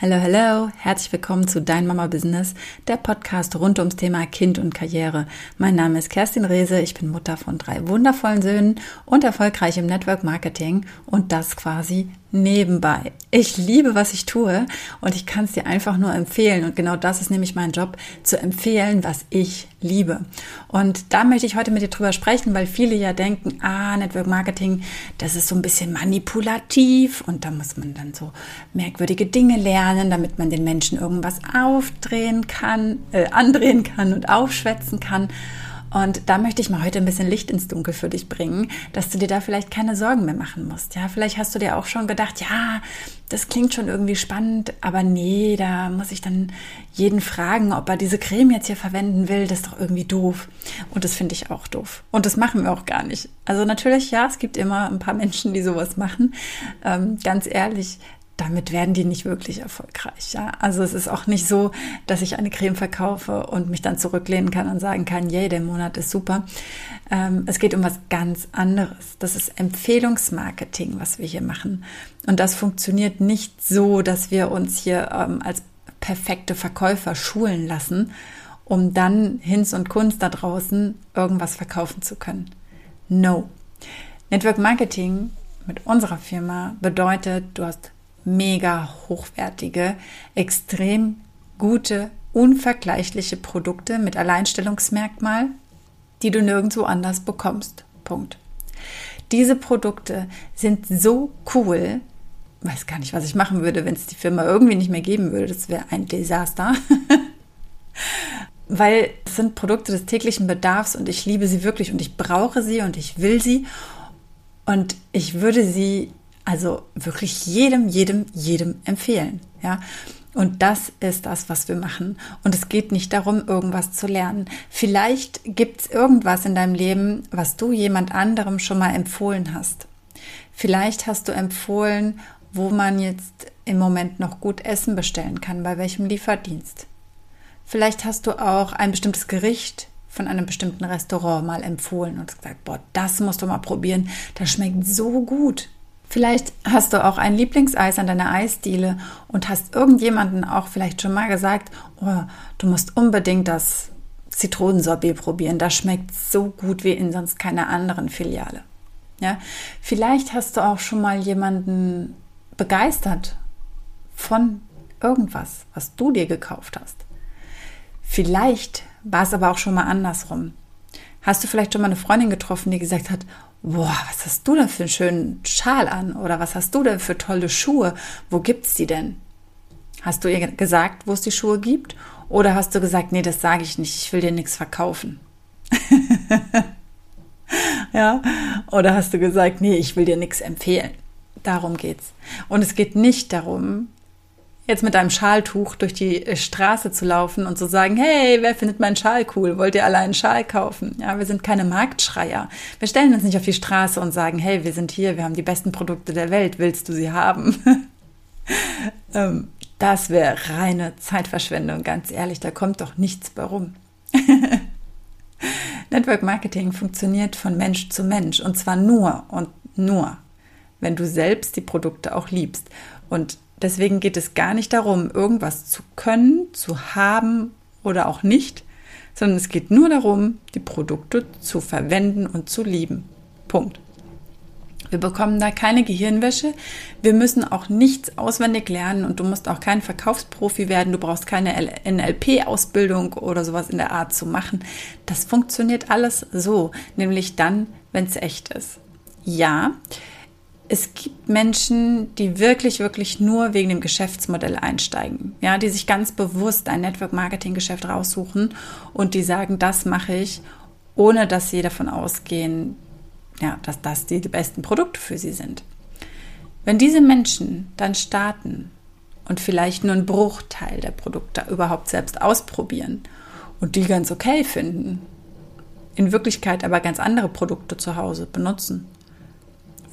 Hallo, hallo, herzlich willkommen zu Dein Mama Business, der Podcast rund ums Thema Kind und Karriere. Mein Name ist Kerstin Rehse, ich bin Mutter von drei wundervollen Söhnen und erfolgreich im Network Marketing und das quasi nebenbei. Ich liebe, was ich tue und ich kann es dir einfach nur empfehlen. Und genau das ist nämlich mein Job, zu empfehlen, was ich liebe. Und da möchte ich heute mit dir drüber sprechen, weil viele ja denken, ah, Network Marketing, das ist so ein bisschen manipulativ und da muss man dann so merkwürdige Dinge lernen, damit man den Menschen irgendwas aufdrehen kann, äh, andrehen kann und aufschwätzen kann. Und da möchte ich mal heute ein bisschen Licht ins Dunkel für dich bringen, dass du dir da vielleicht keine Sorgen mehr machen musst. Ja, vielleicht hast du dir auch schon gedacht, ja, das klingt schon irgendwie spannend, aber nee, da muss ich dann jeden fragen, ob er diese Creme jetzt hier verwenden will. Das ist doch irgendwie doof. Und das finde ich auch doof. Und das machen wir auch gar nicht. Also natürlich, ja, es gibt immer ein paar Menschen, die sowas machen. Ähm, ganz ehrlich, damit werden die nicht wirklich erfolgreich. Ja? Also es ist auch nicht so, dass ich eine Creme verkaufe und mich dann zurücklehnen kann und sagen kann, yay, der Monat ist super. Ähm, es geht um was ganz anderes. Das ist Empfehlungsmarketing, was wir hier machen. Und das funktioniert nicht so, dass wir uns hier ähm, als perfekte Verkäufer schulen lassen, um dann Hinz und Kunst da draußen irgendwas verkaufen zu können. No. Network Marketing mit unserer Firma bedeutet, du hast mega hochwertige, extrem gute, unvergleichliche Produkte mit Alleinstellungsmerkmal, die du nirgendwo anders bekommst. Punkt. Diese Produkte sind so cool, weiß gar nicht, was ich machen würde, wenn es die Firma irgendwie nicht mehr geben würde. Das wäre ein Desaster. Weil es sind Produkte des täglichen Bedarfs und ich liebe sie wirklich und ich brauche sie und ich will sie und ich würde sie also wirklich jedem, jedem, jedem empfehlen. Ja. Und das ist das, was wir machen. Und es geht nicht darum, irgendwas zu lernen. Vielleicht gibt es irgendwas in deinem Leben, was du jemand anderem schon mal empfohlen hast. Vielleicht hast du empfohlen, wo man jetzt im Moment noch gut Essen bestellen kann, bei welchem Lieferdienst. Vielleicht hast du auch ein bestimmtes Gericht von einem bestimmten Restaurant mal empfohlen und gesagt, boah, das musst du mal probieren, das schmeckt so gut. Vielleicht hast du auch ein Lieblingseis an deiner Eisdiele und hast irgendjemanden auch vielleicht schon mal gesagt, oh, du musst unbedingt das Zitronensorbet probieren. Das schmeckt so gut wie in sonst keiner anderen Filiale. Ja, vielleicht hast du auch schon mal jemanden begeistert von irgendwas, was du dir gekauft hast. Vielleicht war es aber auch schon mal andersrum. Hast du vielleicht schon mal eine Freundin getroffen, die gesagt hat, boah, was hast du denn für einen schönen Schal an? Oder was hast du denn für tolle Schuhe? Wo gibt's die denn? Hast du ihr gesagt, wo es die Schuhe gibt? Oder hast du gesagt, nee, das sage ich nicht, ich will dir nichts verkaufen? ja, oder hast du gesagt, nee, ich will dir nichts empfehlen? Darum geht's. Und es geht nicht darum, jetzt mit einem Schaltuch durch die äh, Straße zu laufen und zu sagen, hey, wer findet meinen Schal cool? Wollt ihr alle einen Schal kaufen? Ja, wir sind keine Marktschreier. Wir stellen uns nicht auf die Straße und sagen, hey, wir sind hier, wir haben die besten Produkte der Welt, willst du sie haben? Ähm, das wäre reine Zeitverschwendung, ganz ehrlich, da kommt doch nichts bei rum. Network Marketing funktioniert von Mensch zu Mensch und zwar nur und nur, wenn du selbst die Produkte auch liebst. Und Deswegen geht es gar nicht darum, irgendwas zu können, zu haben oder auch nicht, sondern es geht nur darum, die Produkte zu verwenden und zu lieben. Punkt. Wir bekommen da keine Gehirnwäsche. Wir müssen auch nichts auswendig lernen und du musst auch kein Verkaufsprofi werden. Du brauchst keine NLP-Ausbildung oder sowas in der Art zu machen. Das funktioniert alles so, nämlich dann, wenn es echt ist. Ja, es gibt Menschen, die wirklich, wirklich nur wegen dem Geschäftsmodell einsteigen. Ja, die sich ganz bewusst ein Network-Marketing-Geschäft raussuchen und die sagen, das mache ich, ohne dass sie davon ausgehen, ja, dass das die, die besten Produkte für sie sind. Wenn diese Menschen dann starten und vielleicht nur einen Bruchteil der Produkte überhaupt selbst ausprobieren und die ganz okay finden, in Wirklichkeit aber ganz andere Produkte zu Hause benutzen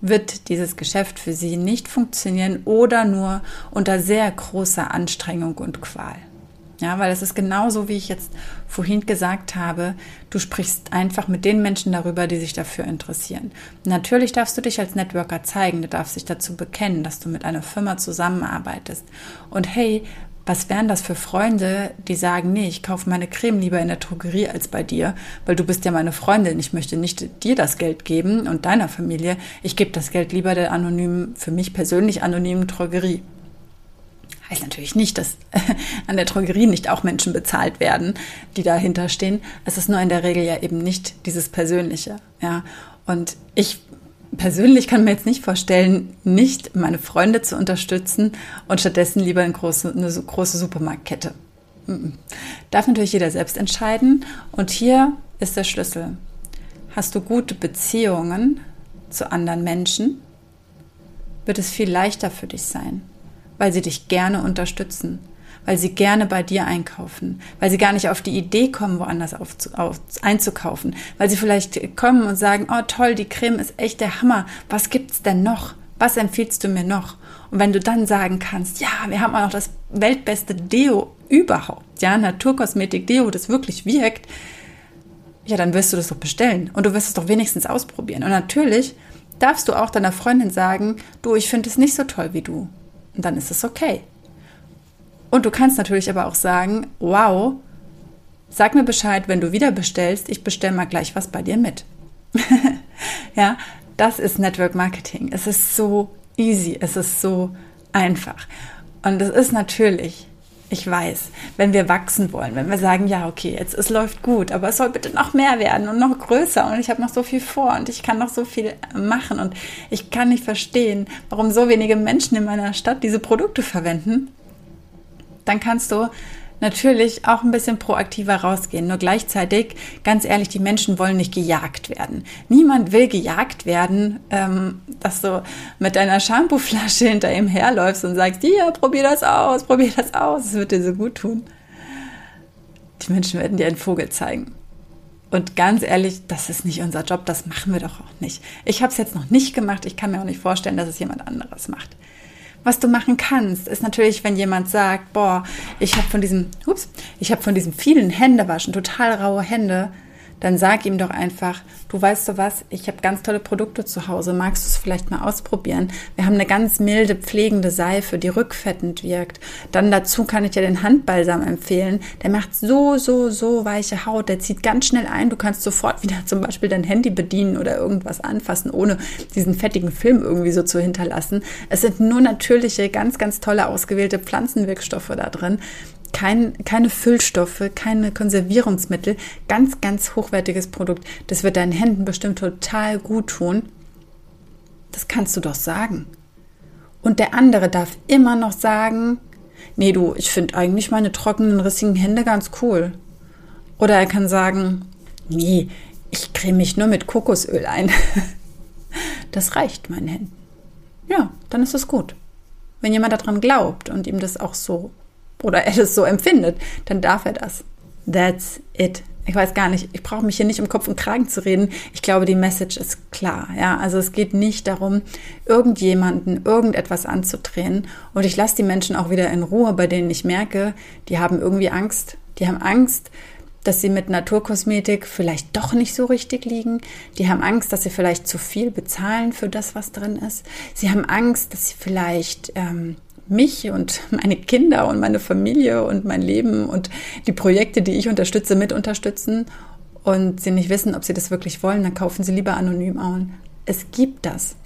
wird dieses Geschäft für Sie nicht funktionieren oder nur unter sehr großer Anstrengung und Qual. Ja, weil es ist genauso, wie ich jetzt vorhin gesagt habe. Du sprichst einfach mit den Menschen darüber, die sich dafür interessieren. Natürlich darfst du dich als Networker zeigen. Du darfst dich dazu bekennen, dass du mit einer Firma zusammenarbeitest. Und hey, was wären das für Freunde, die sagen, nee, ich kaufe meine Creme lieber in der Drogerie als bei dir, weil du bist ja meine Freundin. Ich möchte nicht dir das Geld geben und deiner Familie. Ich gebe das Geld lieber der anonymen, für mich persönlich anonymen Drogerie. Heißt natürlich nicht, dass an der Drogerie nicht auch Menschen bezahlt werden, die dahinter stehen. Es ist nur in der Regel ja eben nicht dieses Persönliche. Ja. Und ich persönlich kann mir jetzt nicht vorstellen, nicht meine Freunde zu unterstützen und stattdessen lieber eine große, eine große Supermarktkette. Darf natürlich jeder selbst entscheiden. Und hier ist der Schlüssel. Hast du gute Beziehungen zu anderen Menschen, wird es viel leichter für dich sein weil sie dich gerne unterstützen, weil sie gerne bei dir einkaufen, weil sie gar nicht auf die Idee kommen, woanders auf, auf, einzukaufen, weil sie vielleicht kommen und sagen, oh toll, die Creme ist echt der Hammer, was gibt's denn noch? Was empfiehlst du mir noch? Und wenn du dann sagen kannst, ja, wir haben auch noch das weltbeste Deo überhaupt, ja, Naturkosmetik Deo, das wirklich wirkt, ja, dann wirst du das doch bestellen und du wirst es doch wenigstens ausprobieren. Und natürlich darfst du auch deiner Freundin sagen, du, ich finde es nicht so toll wie du. Und dann ist es okay. Und du kannst natürlich aber auch sagen, wow, sag mir Bescheid, wenn du wieder bestellst, ich bestelle mal gleich was bei dir mit. ja, das ist Network Marketing. Es ist so easy, es ist so einfach. Und es ist natürlich ich weiß, wenn wir wachsen wollen, wenn wir sagen, ja, okay, jetzt es läuft gut, aber es soll bitte noch mehr werden und noch größer und ich habe noch so viel vor und ich kann noch so viel machen und ich kann nicht verstehen, warum so wenige Menschen in meiner Stadt diese Produkte verwenden, dann kannst du natürlich auch ein bisschen proaktiver rausgehen. Nur gleichzeitig, ganz ehrlich, die Menschen wollen nicht gejagt werden. Niemand will gejagt werden, ähm, dass du mit deiner Shampooflasche hinter ihm herläufst und sagst, ja, probier das aus, probier das aus, es wird dir so gut tun. Die Menschen werden dir einen Vogel zeigen. Und ganz ehrlich, das ist nicht unser Job, das machen wir doch auch nicht. Ich habe es jetzt noch nicht gemacht, ich kann mir auch nicht vorstellen, dass es jemand anderes macht. Was du machen kannst, ist natürlich, wenn jemand sagt, boah, ich habe von diesem, ups, ich habe von diesem vielen Händewaschen total raue Hände dann sag ihm doch einfach, du weißt du was, ich habe ganz tolle Produkte zu Hause, magst du es vielleicht mal ausprobieren? Wir haben eine ganz milde, pflegende Seife, die rückfettend wirkt. Dann dazu kann ich dir den Handbalsam empfehlen. Der macht so, so, so weiche Haut, der zieht ganz schnell ein. Du kannst sofort wieder zum Beispiel dein Handy bedienen oder irgendwas anfassen, ohne diesen fettigen Film irgendwie so zu hinterlassen. Es sind nur natürliche, ganz, ganz tolle ausgewählte Pflanzenwirkstoffe da drin kein, keine Füllstoffe, keine Konservierungsmittel, ganz, ganz hochwertiges Produkt. Das wird deinen Händen bestimmt total gut tun. Das kannst du doch sagen. Und der andere darf immer noch sagen, nee du, ich finde eigentlich meine trockenen, rissigen Hände ganz cool. Oder er kann sagen, nee, ich creme mich nur mit Kokosöl ein. Das reicht meinen Händen. Ja, dann ist es gut. Wenn jemand daran glaubt und ihm das auch so oder er es so empfindet, dann darf er das. That's it. Ich weiß gar nicht, ich brauche mich hier nicht um Kopf und Kragen zu reden. Ich glaube, die Message ist klar. Ja, also es geht nicht darum, irgendjemanden irgendetwas anzudrehen. Und ich lasse die Menschen auch wieder in Ruhe, bei denen ich merke, die haben irgendwie Angst. Die haben Angst, dass sie mit Naturkosmetik vielleicht doch nicht so richtig liegen. Die haben Angst, dass sie vielleicht zu viel bezahlen für das, was drin ist. Sie haben Angst, dass sie vielleicht ähm, mich und meine Kinder und meine Familie und mein Leben und die Projekte, die ich unterstütze, mit unterstützen und sie nicht wissen, ob sie das wirklich wollen, dann kaufen sie lieber anonym an. Es gibt das.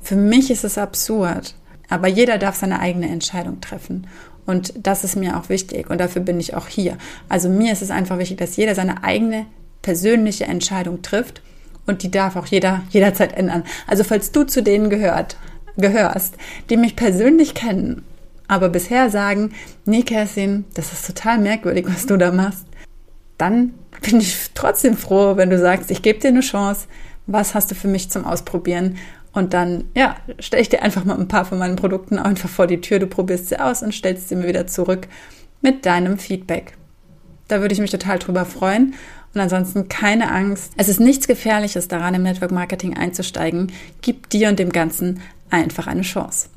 Für mich ist es absurd, aber jeder darf seine eigene Entscheidung treffen. Und das ist mir auch wichtig und dafür bin ich auch hier. Also mir ist es einfach wichtig, dass jeder seine eigene persönliche Entscheidung trifft und die darf auch jeder jederzeit ändern. Also falls du zu denen gehört, gehörst, die mich persönlich kennen aber bisher sagen, nee, Kerstin, das ist total merkwürdig, was du da machst, dann bin ich trotzdem froh, wenn du sagst, ich gebe dir eine Chance, was hast du für mich zum Ausprobieren? Und dann, ja, stelle ich dir einfach mal ein paar von meinen Produkten einfach vor die Tür, du probierst sie aus und stellst sie mir wieder zurück mit deinem Feedback. Da würde ich mich total drüber freuen. Und ansonsten keine Angst. Es ist nichts Gefährliches daran, im Network Marketing einzusteigen. Gib dir und dem Ganzen einfach eine Chance.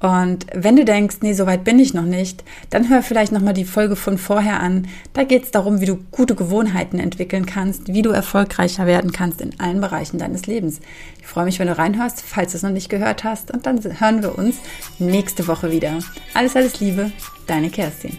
Und wenn du denkst, nee, so weit bin ich noch nicht, dann hör vielleicht nochmal die Folge von vorher an. Da geht es darum, wie du gute Gewohnheiten entwickeln kannst, wie du erfolgreicher werden kannst in allen Bereichen deines Lebens. Ich freue mich, wenn du reinhörst, falls du es noch nicht gehört hast. Und dann hören wir uns nächste Woche wieder. Alles, alles Liebe, deine Kerstin.